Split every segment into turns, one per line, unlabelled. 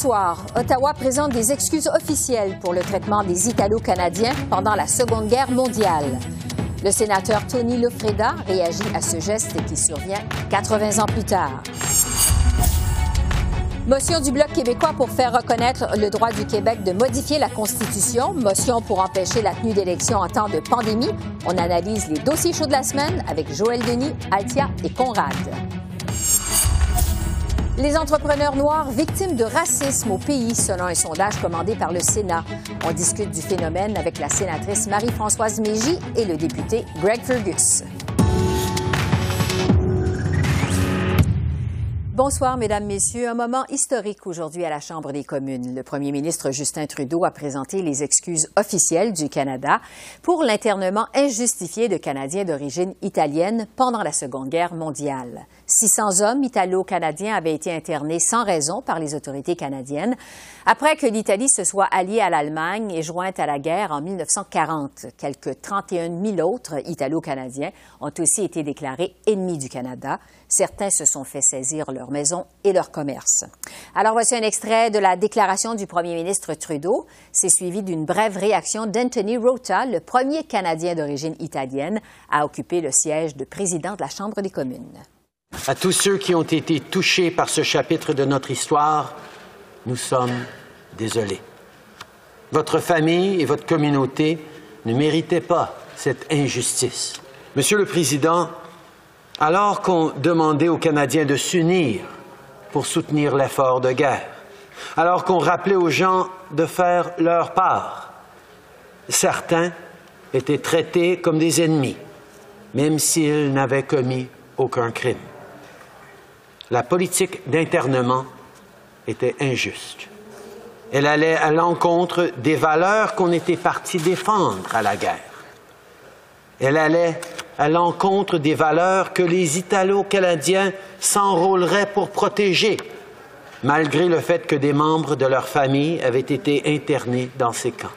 Soir, Ottawa présente des excuses officielles pour le traitement des Italo-Canadiens pendant la Seconde Guerre mondiale. Le sénateur Tony Lofreda réagit à ce geste qui survient 80 ans plus tard. Motion du Bloc québécois pour faire reconnaître le droit du Québec de modifier la Constitution. Motion pour empêcher la tenue d'élections en temps de pandémie. On analyse les dossiers chauds de la semaine avec Joël Denis, Altia et Conrad. Les entrepreneurs noirs victimes de racisme au pays, selon un sondage commandé par le Sénat. On discute du phénomène avec la sénatrice Marie-Françoise Mégy et le député Greg Fergus. Bonsoir, Mesdames, Messieurs. Un moment historique aujourd'hui à la Chambre des communes. Le premier ministre Justin Trudeau a présenté les excuses officielles du Canada pour l'internement injustifié de Canadiens d'origine italienne pendant la Seconde Guerre mondiale. 600 hommes italo-canadiens avaient été internés sans raison par les autorités canadiennes après que l'Italie se soit alliée à l'Allemagne et jointe à la guerre en 1940. Quelques 31 000 autres italo-canadiens ont aussi été déclarés ennemis du Canada. Certains se sont fait saisir leur maison et leur commerce. Alors voici un extrait de la déclaration du premier ministre Trudeau. C'est suivi d'une brève réaction d'Anthony Rota, le premier Canadien d'origine italienne à occuper le siège de président de la Chambre des communes.
À tous ceux qui ont été touchés par ce chapitre de notre histoire, nous sommes désolés. Votre famille et votre communauté ne méritaient pas cette injustice. Monsieur le Président, alors qu'on demandait aux Canadiens de s'unir pour soutenir l'effort de guerre, alors qu'on rappelait aux gens de faire leur part, certains étaient traités comme des ennemis, même s'ils n'avaient commis aucun crime la politique d'internement était injuste. Elle allait à l'encontre des valeurs qu'on était parti défendre à la guerre. Elle allait à l'encontre des valeurs que les Italo-Canadiens s'enrôleraient pour protéger, malgré le fait que des membres de leur famille avaient été internés dans ces camps.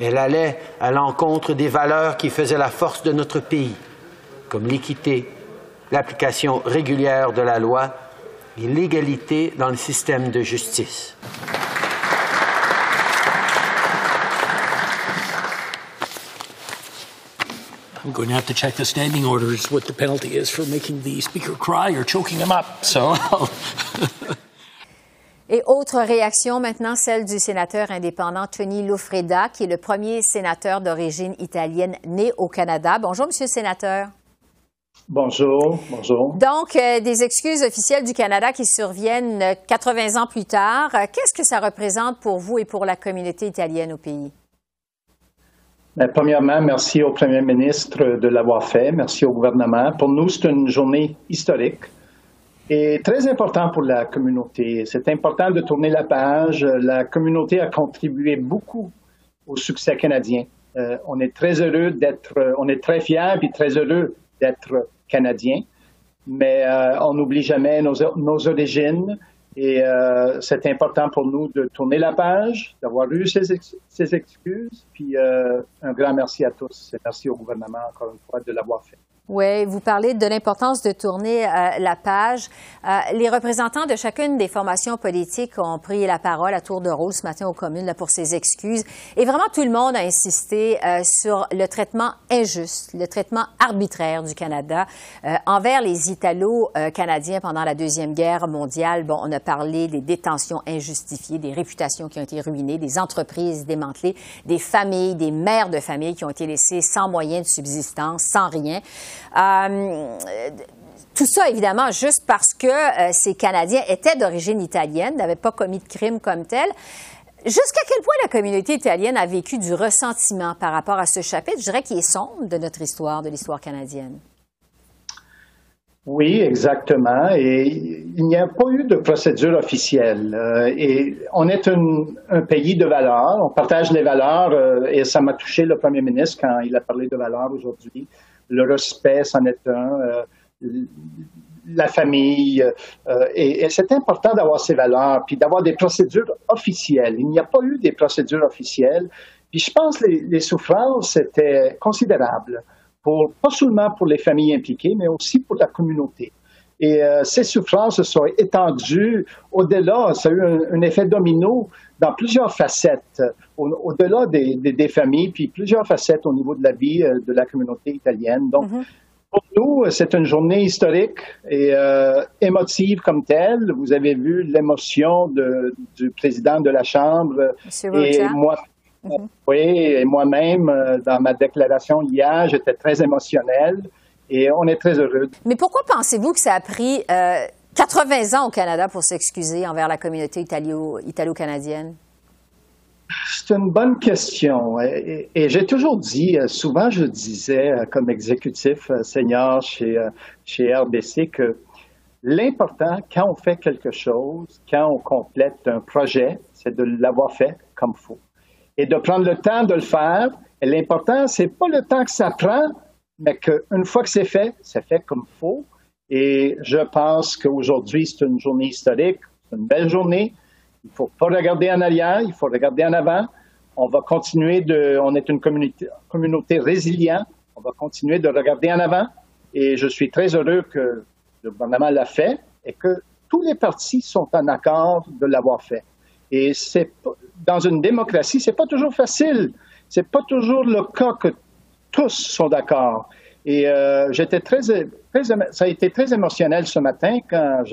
Elle allait à l'encontre des valeurs qui faisaient la force de notre pays, comme l'équité, l'application régulière de la loi et l'égalité dans le système de justice.
I'm going to have to check the standing orders what the penalty is for making the speaker cry or choking him up. So.
Et autre réaction maintenant, celle du sénateur indépendant Tony Lofreda, qui est le premier sénateur d'origine italienne né au Canada. Bonjour, Monsieur le sénateur.
Bonjour, bonjour.
Donc, euh, des excuses officielles du Canada qui surviennent 80 euh, ans plus tard. Euh, qu'est-ce que ça représente pour vous et pour la communauté italienne au pays?
Bien, premièrement, merci au Premier ministre de l'avoir fait. Merci au gouvernement. Pour nous, c'est une journée historique et très important pour la communauté. C'est important de tourner la page. La communauté a contribué beaucoup au succès canadien. on est très heureux d'être, on est très fiers et très heureux d'être canadien, mais euh, on n'oublie jamais nos, nos, origines et euh, c'est important pour nous de tourner la page, d'avoir eu ces, ces excuses, puis euh, un grand merci à tous et merci au gouvernement encore une fois de l'avoir fait.
Oui, vous parlez de l'importance de tourner euh, la page. Euh, les représentants de chacune des formations politiques ont pris la parole à tour de rôle ce matin aux communes là, pour ces excuses. Et vraiment, tout le monde a insisté euh, sur le traitement injuste, le traitement arbitraire du Canada envers les Italo-Canadiens pendant la Deuxième Guerre mondiale. Bon, on a parlé des détentions injustifiées, des réputations qui ont été ruinées, des entreprises démantelées, des familles, des mères de famille qui ont été laissées sans moyens de subsistance, sans rien. Euh, tout ça, évidemment, juste parce que euh, ces Canadiens étaient d'origine italienne, n'avaient pas commis de crime comme tel. Jusqu'à quel point la communauté italienne a vécu du ressentiment par rapport à ce chapitre, je dirais, qui est sombre de notre histoire, de l'histoire canadienne?
Oui, exactement. Et il n'y a pas eu de procédure officielle. Euh, et on est un, pays de valeurs. On partage les valeurs. Et ça m'a touché le premier ministre quand il a parlé de valeurs aujourd'hui. Le respect, c'en est un. Euh, la famille. et, c'est important d'avoir ces valeurs, puis d'avoir des procédures officielles. Il n'y a pas eu des procédures officielles. Puis je pense que les, les souffrances étaient considérables pas seulement pour les familles impliquées, mais aussi pour la communauté. Et euh, ces souffrances se sont étendues au-delà, ça a eu un, effet domino dans plusieurs facettes, au-delà des, familles, puis plusieurs facettes au niveau de la vie euh, de la communauté italienne. Donc, mm-hmm. pour nous, c'est une journée historique et euh, émotive comme telle. Vous avez vu l'émotion du président de la Chambre et moi, Mhm. Oui, et moi-même, euh, dans ma déclaration hier, j'étais très émotionnel et on est très heureux.
Mais pourquoi pensez-vous que ça a pris 80 euh, ans au Canada pour s'excuser envers la communauté italo-canadienne?
C'est une bonne question. Et, j'ai toujours dit, euh, souvent je disais comme exécutif senior chez, chez RBC que l'important quand on fait quelque chose, quand on complète un projet, c'est de l'avoir fait comme il faut et de prendre le temps de le faire. L'important, c'est pas le temps que ça prend, mais qu'une fois que c'est fait, c'est fait comme il faut. Et je pense qu'aujourd'hui, c'est une journée historique, c'est une belle journée. Il ne faut pas regarder en arrière, il faut regarder en avant. On va continuer de, on est une communauté, communauté résiliente, on va continuer de regarder en avant. Et je suis très heureux que le gouvernement l'a fait et que tous les partis sont en accord de l'avoir fait. Et c'est dans une démocratie, c'est pas toujours facile. C'est pas toujours le cas que tous sont d'accord. Et euh, j'étais très, très, ça a été très émotionnel ce matin quand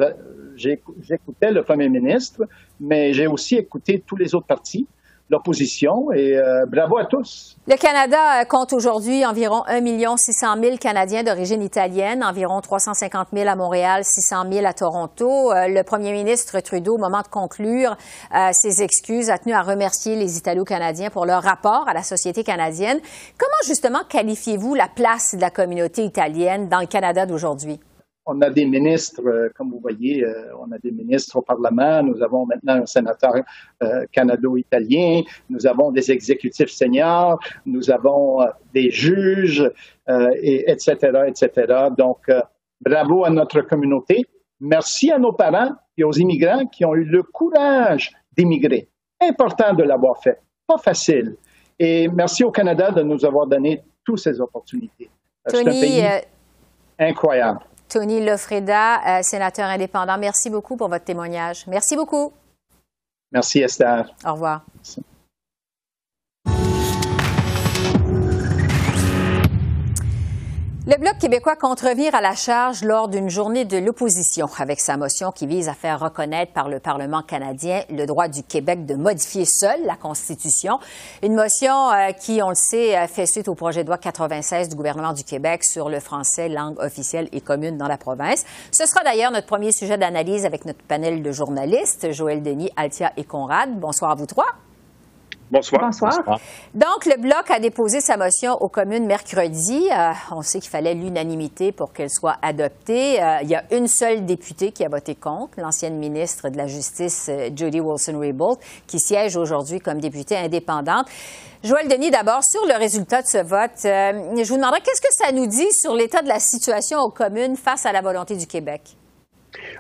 j'écoutais le premier ministre, mais j'ai aussi écouté tous les autres partis l'opposition et euh, bravo à tous.
Le Canada compte aujourd'hui environ 1 600 000 Canadiens d'origine italienne, environ 350 000 à Montréal, 600 000 à Toronto. Euh, le premier ministre Trudeau, au moment de conclure euh, ses excuses, a tenu à remercier les Italo-Canadiens pour leur rapport à la société canadienne. Comment justement qualifiez-vous la place de la communauté italienne dans le Canada d'aujourd'hui?
On a des ministres, euh, comme vous voyez, euh, on a des ministres au Parlement, nous avons maintenant un sénateur euh, canado-italien, nous avons des exécutifs seniors, nous avons des juges, et, etc., etc. Donc, bravo à notre communauté. Merci à nos parents et aux immigrants qui ont eu le courage d'immigrer. Important de l'avoir fait. Pas facile. Et merci au Canada de nous avoir donné toutes ces opportunités.
C'est un pays
incroyable.
Tony Lofreda, euh, sénateur indépendant, merci beaucoup pour votre témoignage. Merci beaucoup.
Merci Esther.
Au revoir. Le Bloc québécois compte revenir à la charge lors d'une journée de l'opposition avec sa motion qui vise à faire reconnaître par le Parlement canadien le droit du Québec de modifier seul la Constitution. Une motion euh, qui, on le sait, fait suite au projet de loi 96 du gouvernement du Québec sur le français, langue officielle et commune dans la province. Ce sera d'ailleurs notre premier sujet d'analyse avec notre panel de journalistes, Joël Denis, Altia et Conrad. Bonsoir à vous trois.
Bonsoir.
Bonsoir. Donc, le Bloc a déposé sa motion aux communes mercredi. Euh, on sait qu'il fallait l'unanimité pour qu'elle soit adoptée. Euh, il y a une seule députée qui a voté contre, l'ancienne ministre de la Justice, euh, Judy Wilson-Raybould, qui siège aujourd'hui comme députée indépendante. Joël Denis, d'abord, sur le résultat de ce vote, je vous demanderais qu'est-ce que ça nous dit sur l'état de la situation aux communes face à la volonté du Québec?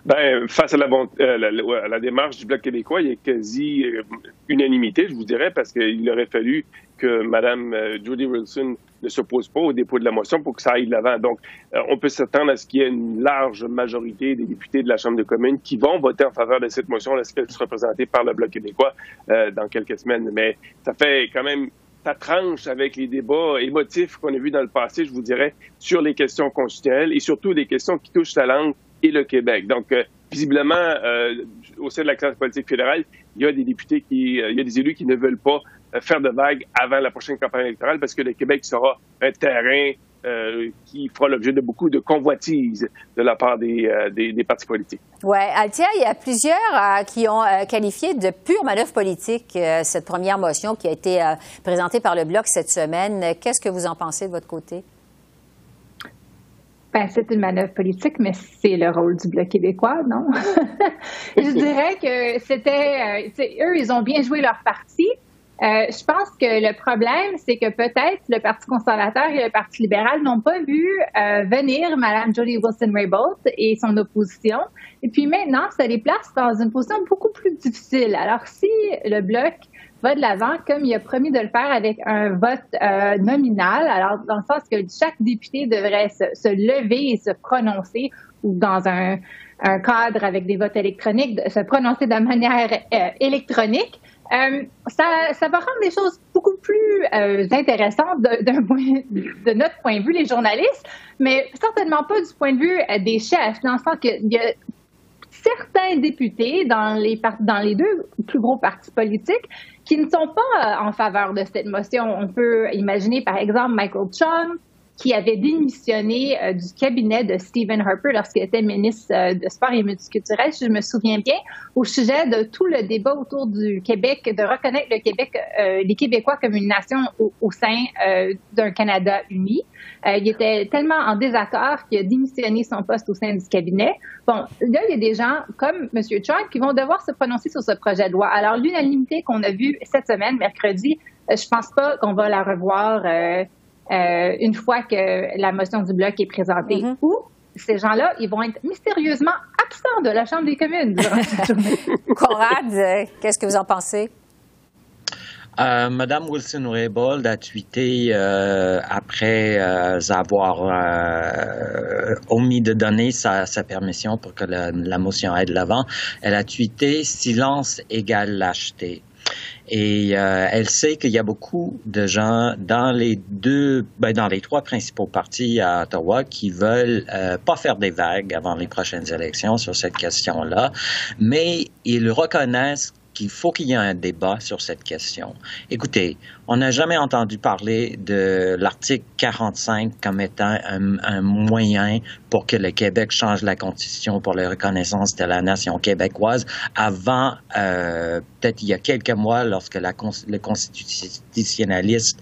Ben, face à la, euh, à, la, démarche du Bloc québécois, il y a quasi euh, unanimité, je vous dirais, parce qu'il aurait fallu que Mme euh, Judy Wilson ne s'oppose pas au dépôt de la motion pour que ça aille de l'avant. Donc, on peut s'attendre à ce qu'il y ait une large majorité des députés de la Chambre des communes qui vont voter en faveur de cette motion lorsqu'elle sera présentée par le Bloc québécois dans quelques semaines. Mais ça fait quand même ça tranche avec les débats émotifs qu'on a vus dans le passé, je vous dirais, sur les questions constitutionnelles et surtout des questions qui touchent la langue et le Québec. Donc, euh, visiblement, euh, au sein de la classe politique fédérale, il y a des députés qui, euh, il y a des élus qui ne veulent pas faire de vagues avant la prochaine campagne électorale parce que le Québec sera un terrain qui fera l'objet de beaucoup de convoitises de la part des, des, partis politiques.
Oui, Altia, il y a plusieurs qui ont qualifié de pure manœuvre politique cette première motion qui a été présentée par le Bloc cette semaine. Qu'est-ce que vous en pensez de votre côté?
Ben, c'est une manœuvre politique, mais c'est le rôle du Bloc québécois, non? je dirais que c'était, euh, eux, ils ont bien joué leur partie. Euh, je pense que le problème, c'est que peut-être le Parti conservateur et le Parti libéral n'ont pas vu euh, venir Mme Jody Wilson-Raybould et son opposition. Et puis maintenant, ça les place dans une position beaucoup plus difficile. Alors, si le Bloc va de l'avant, comme il a promis de le faire avec un vote euh, nominal, alors dans le sens que chaque député devrait se, lever et se prononcer, ou dans un, cadre avec des votes électroniques, se prononcer de manière électronique, euh, ça, ça, va rendre les choses beaucoup plus euh, intéressantes de, notre point de vue, les journalistes, mais certainement pas du point de vue euh, des chefs, dans le sens qu'il y a certains députés dans les, dans les deux plus gros partis politiques qui ne sont pas en faveur de cette motion. On peut imaginer, par exemple, Michael Chung, qui avait démissionné euh, du cabinet de Stephen Harper lorsqu'il était ministre euh, de Sport et multiculturel, si je me souviens bien, au sujet de tout le débat autour du Québec, de reconnaître le Québec, euh, les Québécois comme une nation au, sein d'un Canada uni. il était tellement en désaccord qu'il a démissionné son poste au sein du cabinet. Bon, là, il y a des gens comme M. Trump qui vont devoir se prononcer sur ce projet de loi. Alors, l'unanimité qu'on a vue cette semaine, mercredi, je pense pas qu'on va la revoir euh, une fois que la motion du bloc est présentée. Mm-hmm. Ou ces gens-là, ils vont être mystérieusement absents de la Chambre des communes
Conrad, euh, qu'est-ce que vous en pensez?
Euh, Madame Wilson-Raybould a tweeté après avoir omis de donner sa, permission pour que la, la motion aille de l'avant. Elle a tweeté silence égale lâcheté. Et euh, elle sait qu'il y a beaucoup de gens dans les deux, ben, dans les trois principaux partis à Ottawa qui veulent euh, pas faire des vagues avant les prochaines élections sur cette question-là, mais ils reconnaissent qu'il faut qu'il y ait un débat sur cette question. Écoutez, on n'a jamais entendu parler de l'article 45 comme étant un, moyen pour que le Québec change la Constitution pour la reconnaissance de la nation québécoise avant, euh, peut-être il y a quelques mois, lorsque la, le constitutionnaliste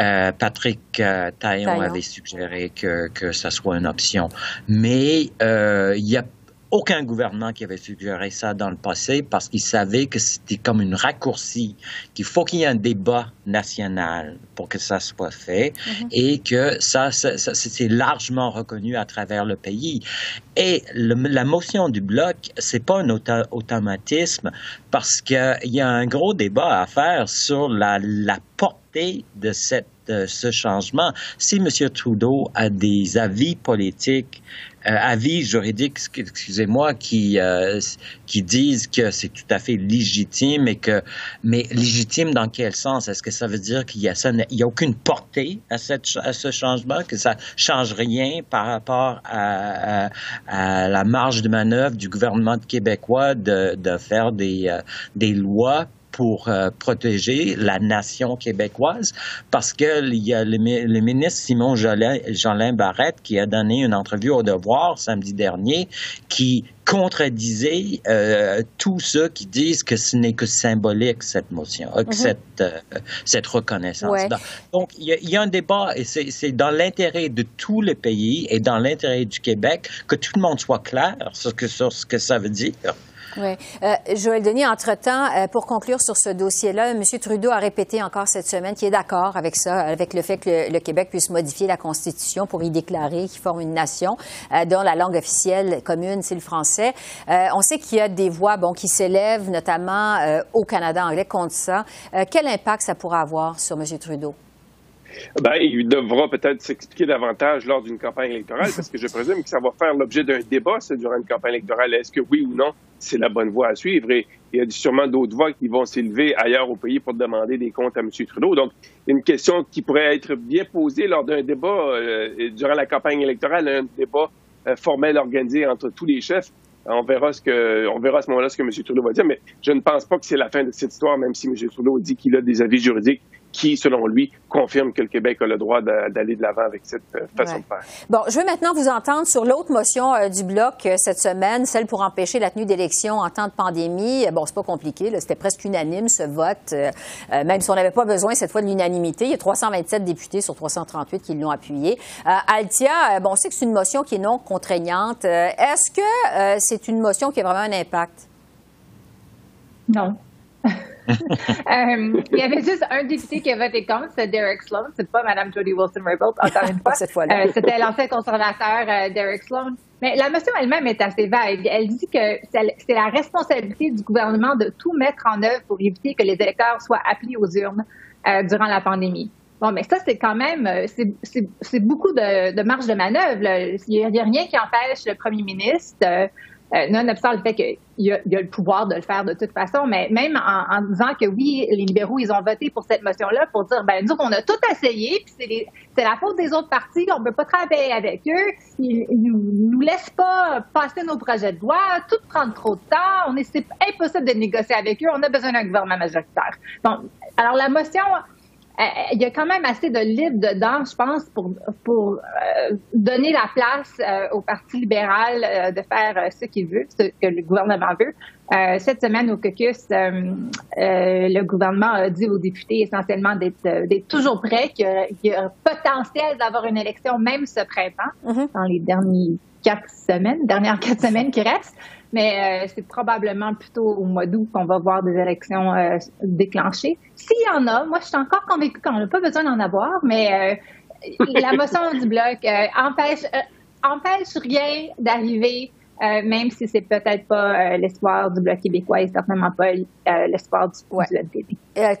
euh, Patrick euh, Taillon, avait suggéré que, que ça soit une option. Mais il y a aucun gouvernement qui avait suggéré ça dans le passé parce qu'il savait que c'était comme une raccourci, qu'il faut qu'il y ait un débat national pour que ça soit fait mhm. et que ça, ça, c'est largement reconnu à travers le pays. Et la motion du bloc, c'est pas un automatisme parce qu'il y a un gros débat à faire sur la, la portée de cette ce changement. Si M. Trudeau a des avis politiques avis juridiques, excusez-moi, qui euh, qui disent que c'est tout à fait légitime et que mais légitime dans quel sens? Est-ce que ça veut dire qu'il y a ça, il y a aucune portée à cette à ce changement, que ça change rien par rapport à, à, la marge de manœuvre du gouvernement québécois de de faire des euh, des lois pour euh, protéger la nation québécoise parce que il y a le, ministre Simon Jolin, Barrette qui a donné une entrevue au Devoir samedi dernier qui contredisait euh, tous ceux qui disent que ce n'est que symbolique cette motion, euh, mhm. cette, euh, cette reconnaissance. Donc, il y, y, a un débat et c'est dans l'intérêt de tous les pays et dans l'intérêt du Québec que tout le monde soit clair sur, que, sur ce que ça veut dire.
Oui. Euh, Joël Denis, entre-temps, euh, pour conclure sur ce dossier-là, M. Trudeau a répété encore cette semaine qu'il est d'accord avec ça, avec le fait que le, Québec puisse modifier la Constitution pour y déclarer qu'il forme une nation euh, dont la langue officielle commune, c'est le français. on sait qu'il y a des voix bon, qui s'élèvent, notamment au Canada anglais, contre ça. quel impact ça pourra avoir sur M. Trudeau?
Ben, il devra peut-être s'expliquer davantage lors d'une campagne électorale, parce que je présume que ça va faire l'objet d'un débat durant une campagne électorale. Est-ce que oui ou non, c'est la bonne voie à suivre? Et il y a sûrement d'autres voix qui vont s'élever ailleurs au pays pour demander des comptes à M. Trudeau. Donc, une question qui pourrait être bien posée lors d'un débat euh, durant la campagne électorale, un débat euh, formel organisé entre tous les chefs. On verra ce que, on verra à ce moment-là ce que M. Trudeau va dire, mais je ne pense pas que c'est la fin de cette histoire, même si M. Trudeau dit qu'il a des avis juridiques qui, selon lui, confirme que le Québec a le droit d'aller de l'avant avec cette euh, façon de faire.
Bon, je veux maintenant vous entendre sur l'autre motion euh, du bloc euh, cette semaine, celle pour empêcher la tenue d'élections en temps de pandémie. Bon, c'est pas compliqué, c'était presque unanime ce vote, même si on n'avait pas besoin cette fois de l'unanimité. Il y a 327 députés sur 338 qui l'ont appuyé. Altia, bon, on sait que c'est une motion qui est non contraignante. Est-ce que c'est une motion qui a vraiment un impact?
Non. Euh, il y avait juste un député qui a voté contre, c'est Derek Sloan. C'est pas Mme Jody Wilson-Raybould, encore une fois.
Cette fois-là.
Euh, c'était l'ancien conservateur euh, Derek Sloan. Mais la motion elle-même est assez vague. Elle dit que c'est la responsabilité du gouvernement de tout mettre en œuvre pour éviter que les électeurs soient appelés aux urnes durant la pandémie. Bon, mais ça, c'est quand même, c'est beaucoup de, de, marge de manœuvre. Il n'y a, rien qui empêche le premier ministre euh, nonobstant le fait qu'il y, a le pouvoir de le faire de toute façon, mais même en, disant que oui, les libéraux, ils ont voté pour cette motion-là pour dire, ben nous, on a tout essayé, puis c'est la faute des autres partis, on ne peut pas travailler avec eux, ils, ne nous, laissent pas passer nos projets de loi, tout prend trop de temps, on est, c'est impossible de négocier avec eux, on a besoin d'un gouvernement majoritaire. Bon, alors la motion il y a quand même assez de libre dedans, je pense, pour, pour euh, donner la place euh, au Parti libéral de faire ce qu'il veut, ce que le gouvernement veut. cette semaine au caucus, le gouvernement a dit aux députés essentiellement d'être toujours prêts, qu'il y, a un potentiel d'avoir une élection même ce printemps, mm-hmm. dans les dernières quatre semaines, dernières quatre semaines qui restent mais euh, c'est probablement plutôt au mois d'août qu'on va voir des élections euh, déclenchées. S'il y en a, moi, je suis encore convaincue qu'on n'a pas besoin d'en avoir, mais euh, la motion du bloc empêche, empêche rien d'arriver euh, même si c'est peut-être pas euh, l'espoir du Bloc québécois et certainement pas euh, l'espoir du, ouais.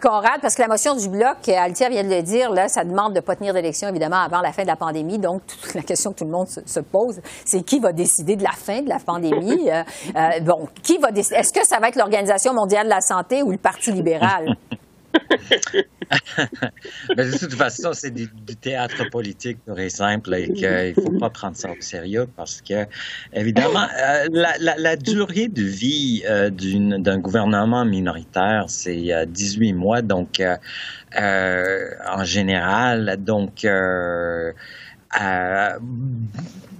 Conrad, parce que la motion du Bloc, Altia vient de le dire, là, ça demande de pas tenir d'élection, évidemment, avant la fin de la pandémie. Donc, toute la question que tout le monde se, pose, c'est qui va décider de la fin de la pandémie? bon, qui va décider? Est-ce que ça va être l'Organisation mondiale de la santé ou le Parti libéral?
Mais de toute façon, c'est du, théâtre politique très simple et qu'il ne faut pas prendre ça au sérieux parce que, évidemment, euh, la, durée de vie euh, d'un gouvernement minoritaire, c'est 18 mois. Donc, euh, en général, donc,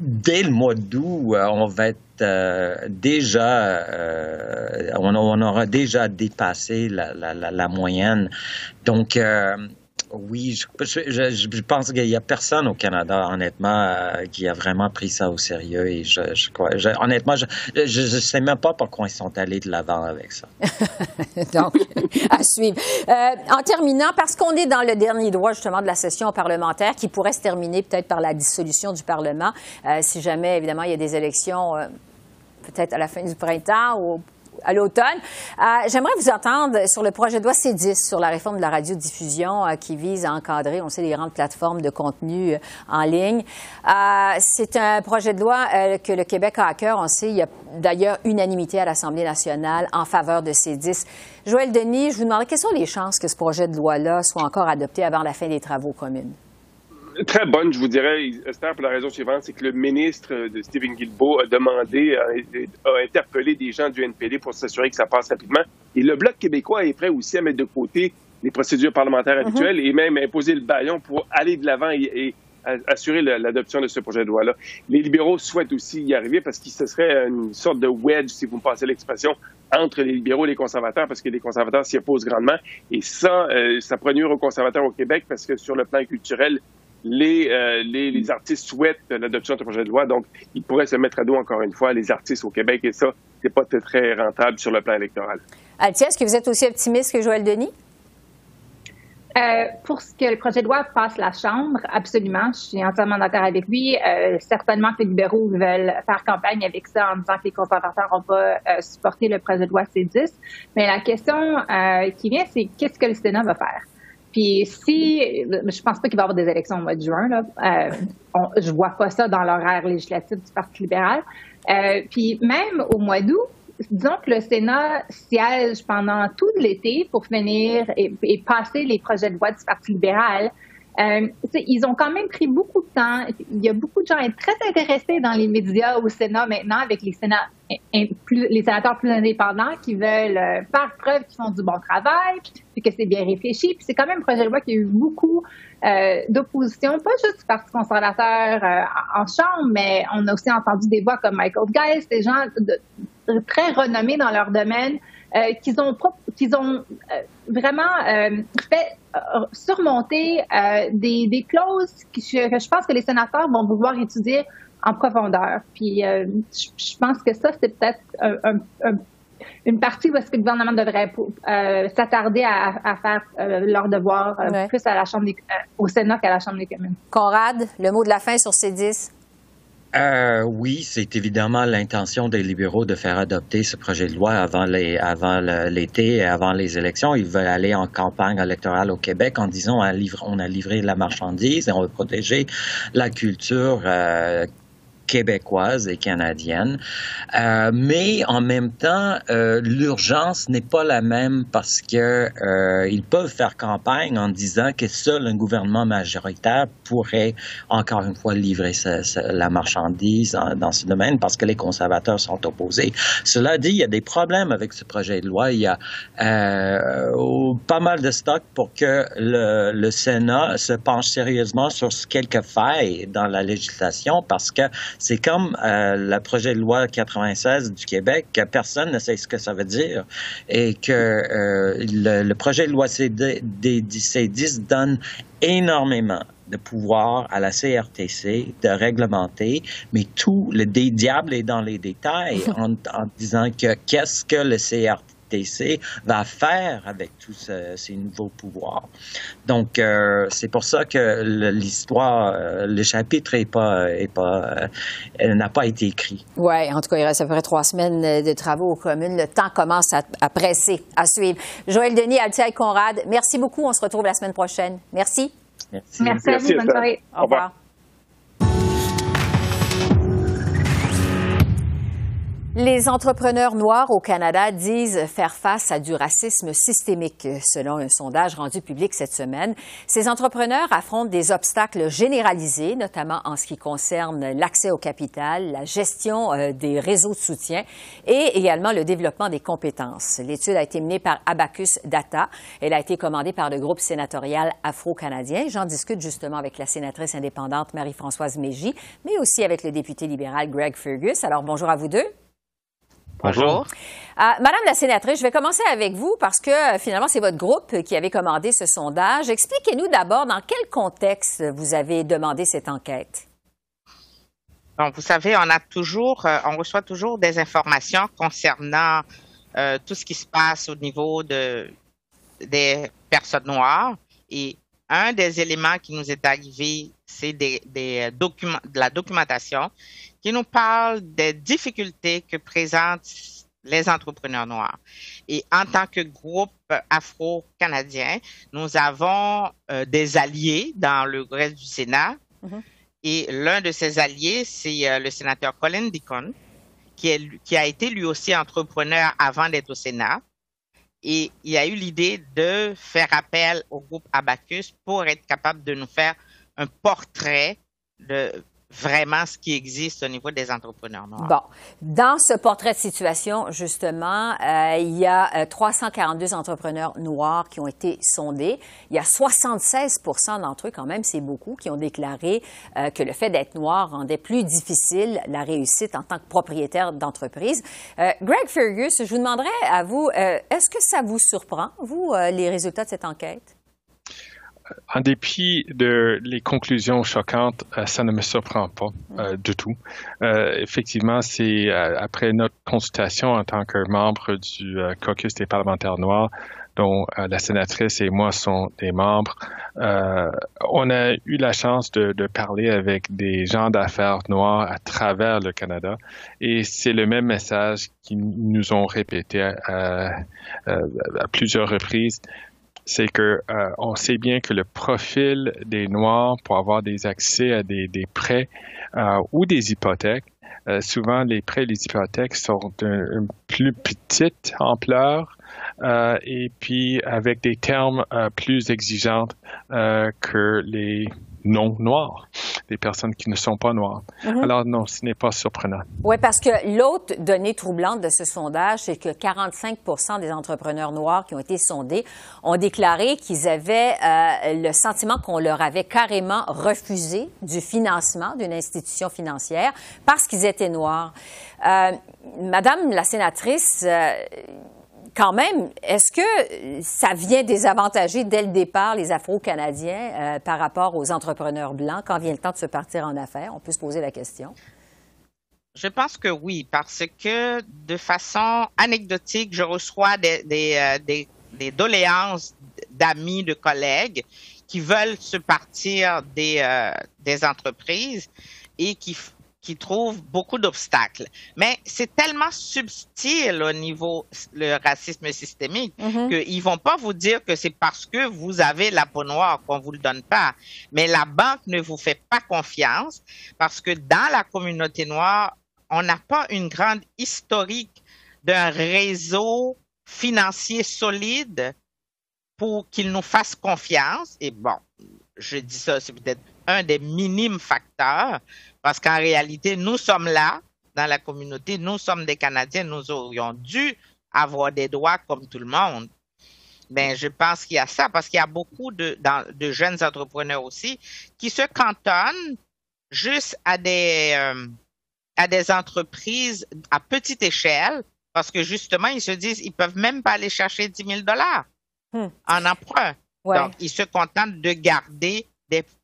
dès le mois d'août, on va être euh, déjà, euh, on, aura déjà dépassé la, la, la, moyenne. Donc, euh, oui, je, pense qu'il n'y a personne au Canada, honnêtement, qui a vraiment pris ça au sérieux. Et je, je, honnêtement, je ne sais même pas pourquoi ils sont allés de l'avant avec ça.
Donc, à suivre. en terminant, parce qu'on est dans le dernier droit justement de la session parlementaire, qui pourrait se terminer peut-être par la dissolution du Parlement, si jamais, évidemment, il y a des élections peut-être à la fin du printemps ou à l'automne. Euh, j'aimerais vous entendre sur le projet de loi C10 sur la réforme de la radiodiffusion euh, qui vise à encadrer, on sait, les grandes plateformes de contenu euh, en ligne. c'est un projet de loi que le Québec a à cœur. On sait, il y a d'ailleurs unanimité à l'Assemblée nationale en faveur de C10. Joël Denis, je vous demandais quelles sont les chances que ce projet de loi-là soit encore adopté avant la fin des travaux communs?
Très bonne, je vous dirais, Esther, pour la raison suivante, c'est que le ministre de Stephen Guilbeault a demandé, a, interpellé des gens du NPD pour s'assurer que ça passe rapidement. Et le Bloc québécois est prêt aussi à mettre de côté les procédures parlementaires mhm. habituelles et même imposer le baillon pour aller de l'avant et, assurer l'adoption de ce projet de loi-là. Les libéraux souhaitent aussi y arriver parce que ce serait une sorte de wedge, si vous me passez l'expression, entre les libéraux et les conservateurs, parce que les conservateurs s'y opposent grandement. Et ça, euh, ça pourrait nuire aux conservateurs au Québec parce que sur le plan culturel, euh, les, les, artistes souhaitent l'adoption de projet de loi, donc ils pourraient se mettre à dos encore une fois les artistes au Québec et ça, c'est pas très rentable sur le plan électoral.
Altia, est-ce que vous êtes aussi optimiste que Joël Denis?
Euh, pour ce que le projet de loi passe la Chambre, absolument, je suis entièrement d'accord avec lui. Euh, certainement que les libéraux veulent faire campagne avec ça en disant que les conservateurs n'ont pas supporté le projet de loi C10. Mais la question qui vient, c'est qu'est-ce que le Sénat va faire? Puis si, je pense pas qu'il va y avoir des élections au mois de juin, là. Euh, je vois pas ça dans l'horaire législatif du Parti libéral. Euh, puis même au mois d'août, disons que le Sénat siège pendant tout l'été pour finir et, passer les projets de loi du Parti libéral. Euh, ils ont quand même pris beaucoup de temps. Il y a beaucoup de gens très intéressés dans les médias au Sénat maintenant, avec les, sénats, les sénateurs plus indépendants qui veulent euh, faire preuve qu'ils font du bon travail, puis que c'est bien réfléchi. Puis c'est quand même un projet de loi qui a eu beaucoup euh, d'opposition, pas juste du Parti conservateur en Chambre, mais on a aussi entendu des voix comme Michael Geist, des gens très renommés dans leur domaine, qu'ils ont, qu'ils ont vraiment fait surmonter euh, des, des, clauses que je, pense que les sénateurs vont vouloir étudier en profondeur. Puis euh, je, pense que ça, c'est peut-être une partie où est-ce que le gouvernement devrait euh, s'attarder à, faire leur devoir plus à la Chambre au Sénat qu'à la Chambre des communes.
Conrad, le mot de la fin sur ces 10?
Euh, oui, c'est évidemment l'intention des libéraux de faire adopter ce projet de loi avant les, avant l'été et avant les élections. Ils veulent aller en campagne électorale au Québec en disant on a livré la marchandise et on veut protéger la culture euh, québécoise et canadienne. Euh, mais en même temps, euh, l'urgence n'est pas la même parce que euh, ils peuvent faire campagne en disant que seul un gouvernement majoritaire pourrait encore une fois livrer la marchandise dans ce domaine parce que les conservateurs sont opposés. Cela dit, il y a des problèmes avec ce projet de loi. Il y a pas mal de stock pour que le, le Sénat se penche sérieusement sur quelques failles dans la législation parce que c'est comme euh, le projet de loi 96 du Québec, que personne ne sait ce que ça veut dire et que euh, le, projet de loi C10 donne énormément de pouvoir à la CRTC de réglementer, mais tout le diable est dans les détails en, en disant que qu'est-ce que le CRTC va faire avec tous ces nouveaux pouvoirs. Donc, euh, c'est pour ça que l'histoire, euh, le chapitre est pas, est pas, euh, n'a pas été écrit.
Oui, en tout cas, il reste à peu près trois semaines de travaux aux communes. Le temps commence à, presser, à suivre. Joël Denis, Altiaï Conrad, merci beaucoup. On se retrouve la semaine prochaine. Merci.
Merci, merci à vous. Bonne soirée.
Au revoir. Les entrepreneurs noirs au Canada disent faire face à du racisme systémique, selon un sondage rendu public cette semaine. Ces entrepreneurs affrontent des obstacles généralisés, notamment en ce qui concerne l'accès au capital, la gestion euh, des réseaux de soutien et également le développement des compétences. L'étude a été menée par Abacus Data. Elle a été commandée par le groupe sénatorial afro-canadien. J'en discute justement avec la sénatrice indépendante Marie-Françoise Mégy, mais aussi avec le député libéral Greg Fergus. Alors bonjour à vous deux.
Bonjour.
Euh, Madame la sénatrice, je vais commencer avec vous parce que euh, finalement, c'est votre groupe qui avait commandé ce sondage. Expliquez-nous d'abord dans quel contexte vous avez demandé cette enquête.
vous savez, on a toujours, euh, on reçoit toujours des informations concernant tout ce qui se passe au niveau de, des personnes noires. Et un des éléments qui nous est arrivé, c'est des documents, de la documentation qui nous parle des difficultés que présentent les entrepreneurs noirs. Et en tant que groupe afro-canadien, nous avons euh, des alliés dans le reste du Sénat. Mm-hmm. Et l'un de ces alliés, c'est euh, le sénateur Colin Deacon, qui, est, qui a été lui aussi entrepreneur avant d'être au Sénat. Et il a eu l'idée de faire appel au groupe Abacus pour être capable de nous faire un portrait de vraiment ce qui existe au niveau des entrepreneurs noirs.
Bon, dans ce portrait de situation, justement, euh, il y a 342 euh, entrepreneurs noirs qui ont été sondés. Il y a 76 d'entre eux, quand même, c'est beaucoup, qui ont déclaré euh, que le fait d'être noir rendait plus difficile la réussite en tant que propriétaire d'entreprise. Greg Fergus, je vous demanderais à vous, est-ce que ça vous surprend, vous, les résultats de cette enquête?
En dépit de les conclusions choquantes, euh, ça ne me surprend pas euh, du tout. Euh, effectivement, c'est après notre consultation en tant que membre du caucus des parlementaires noirs, dont la sénatrice et moi sont des membres, on a eu la chance de, de parler avec des gens d'affaires noirs à travers le Canada, et c'est le même message qu'ils nous ont répété à plusieurs reprises c'est que euh, on sait bien que le profil des Noirs pour avoir des accès à des, des prêts euh, ou des hypothèques, euh, souvent les prêts et les hypothèques sont plus petite ampleur et puis avec des termes plus exigeants que les non noirs, des personnes qui ne sont pas noires. Mhm. Alors non, ce n'est pas surprenant.
Oui, parce que l'autre donnée troublante de ce sondage, c'est que 45% des entrepreneurs noirs qui ont été sondés ont déclaré qu'ils avaient euh, le sentiment qu'on leur avait carrément refusé du financement d'une institution financière parce qu'ils étaient noirs. Euh, Madame la sénatrice, euh, quand même, est-ce que ça vient désavantager dès le départ les Afro-Canadiens euh, par rapport aux entrepreneurs blancs? Quand vient le temps de se partir en affaires? On peut se poser la question.
Je pense que oui, parce que de façon anecdotique, je reçois des, euh, doléances d'amis, de collègues qui veulent se partir des, euh, des entreprises et qui qui trouvent beaucoup d'obstacles. Mais c'est tellement subtil au niveau le racisme systémique mm-hmm. qu'ils vont pas vous dire que c'est parce que vous avez la peau noire qu'on vous le donne pas. Mais la banque ne vous fait pas confiance parce que dans la communauté noire, on n'a pas une grande historique d'un réseau financier solide pour qu'il nous fasse confiance. Et bon, je dis ça, c'est peut-être un des minimes facteurs, parce qu'en réalité, nous sommes là, dans la communauté, nous sommes des Canadiens, nous aurions dû avoir des droits comme tout le monde. Ben, je pense qu'il y a ça, parce qu'il y a beaucoup de, de, jeunes entrepreneurs aussi qui se cantonnent juste à des, euh, à des entreprises à petite échelle, parce que justement, ils se disent, ils peuvent même pas aller chercher 10 000 dollars hmm. en emprunt. Donc, ils se contentent de garder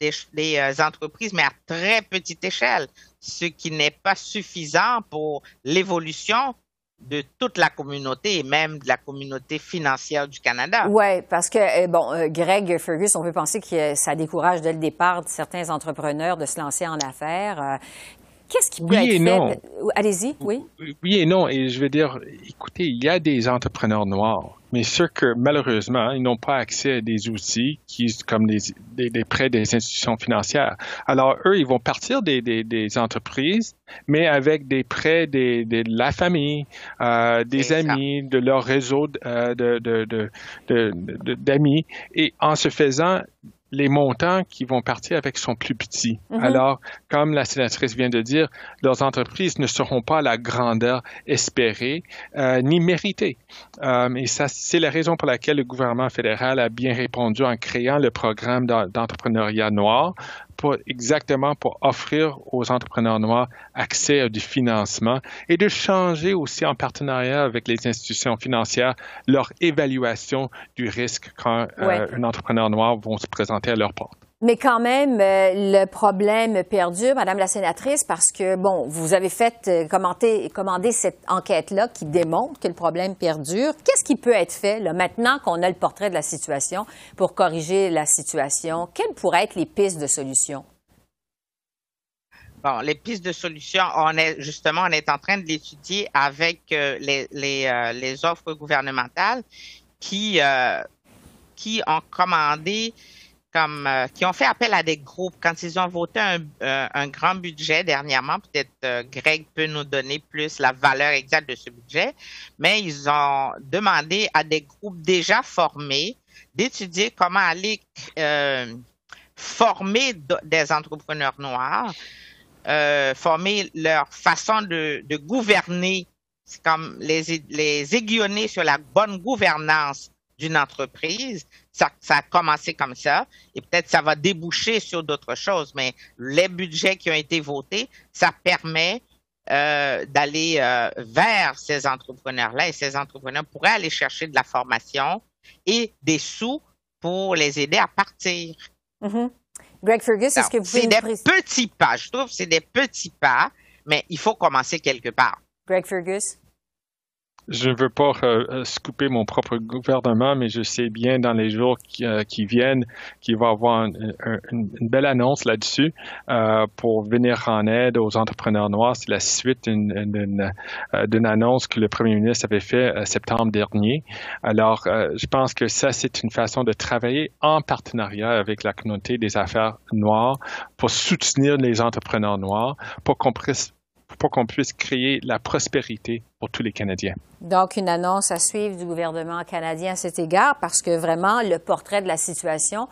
des, euh, entreprises, mais à très petite échelle, ce qui n'est pas suffisant pour l'évolution de toute la communauté et même de la communauté financière du Canada.
Oui, parce que, euh, bon, euh, Greg Fergus, on peut penser que ça décourage dès le départ certains entrepreneurs de se lancer en affaires. Qu'est-ce qui peut oui et Non. Allez-y, oui.
Oui et non. Et je veux dire, écoutez, il y a des entrepreneurs noirs, mais ceux que malheureusement, ils n'ont pas accès à des outils qui, comme des, des, prêts des institutions financières. Alors, eux, ils vont partir des, des, entreprises, mais avec des prêts des, de la famille, euh, des amis, de leur réseau euh, de, de, de, d'amis. Et en se faisant, les montants qui vont partir avec sont plus petits. Mhm. Alors, comme la sénatrice vient de dire, leurs entreprises ne seront pas la grandeur espérée euh, ni méritée. Euh, et ça, c'est la raison pour laquelle le gouvernement fédéral a bien répondu en créant le programme d'entrepreneuriat noir pour exactement pour offrir aux entrepreneurs noirs accès à du financement et de changer aussi en partenariat avec les institutions financières leur évaluation du risque quand euh, un entrepreneur noir vont se présenter à leur porte.
Mais quand même, euh, le problème perdure, Madame la sénatrice, parce que, bon, vous avez fait euh, commenter, commander cette enquête-là qui démontre que le problème perdure. Qu'est-ce qui peut être fait, là, maintenant qu'on a le portrait de la situation, pour corriger la situation? Quelles pourraient être les pistes de solution?
Bon, les pistes de solution, on est justement, on est en train de l'étudier avec euh, les, les, offres gouvernementales qui, qui ont commandé comme euh, qui ont fait appel à des groupes quand ils ont voté un, euh, un grand budget dernièrement. Peut-être euh, Greg peut nous donner plus la valeur exacte de ce budget, mais ils ont demandé à des groupes déjà formés d'étudier comment aller former des entrepreneurs noirs, former leur façon de, de gouverner, comme les, les aiguillonner sur la bonne gouvernance d'une entreprise. Ça, ça, a commencé comme ça et peut-être ça va déboucher sur d'autres choses, mais les budgets qui ont été votés, ça permet euh, d'aller euh, vers ces entrepreneurs-là et ces entrepreneurs pourraient aller chercher de la formation et des sous pour les aider à partir.
Mm-hmm. Greg Fergus, est-ce que vous
C'est des petits pas. Je trouve que c'est des petits pas, mais il faut commencer quelque part.
Greg Fergus?
Je ne veux pas euh, euh, scouper mon propre gouvernement, mais je sais bien dans les jours qui, euh, qui viennent qu'il va y avoir une, belle annonce là-dessus euh, pour venir en aide aux entrepreneurs noirs. C'est la suite d'une annonce que le premier ministre avait fait en septembre dernier. Alors, je pense que ça, c'est une façon de travailler en partenariat avec la communauté des affaires noires pour soutenir les entrepreneurs noirs, pour qu'on puisse pour qu'on puisse créer la prospérité pour tous les Canadiens.
Donc, une annonce à suivre du gouvernement canadien à cet égard, parce que vraiment, le portrait de la situation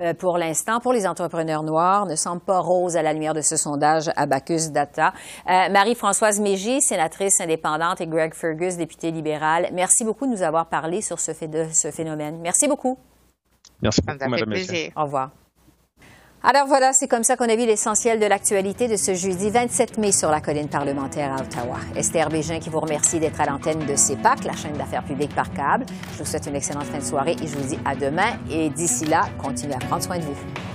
euh, pour l'instant, pour les entrepreneurs noirs, ne semble pas rose à la lumière de ce sondage Abacus Data. Euh, Marie-Françoise Mégy, sénatrice indépendante, et Greg Fergus, député libéral, merci beaucoup de nous avoir parlé sur ce, fait de, ce phénomène. Merci beaucoup.
Merci beaucoup, Madame
Au revoir. Alors voilà, c'est comme ça qu'on a vu l'essentiel de l'actualité de ce jeudi 27 mai sur la colline parlementaire à Ottawa. Esther Bégin qui vous remercie d'être à l'antenne de CEPAC, la chaîne d'affaires publiques par câble. Je vous souhaite une excellente fin de soirée et je vous dis à demain. Et d'ici là, continuez à prendre soin de vous.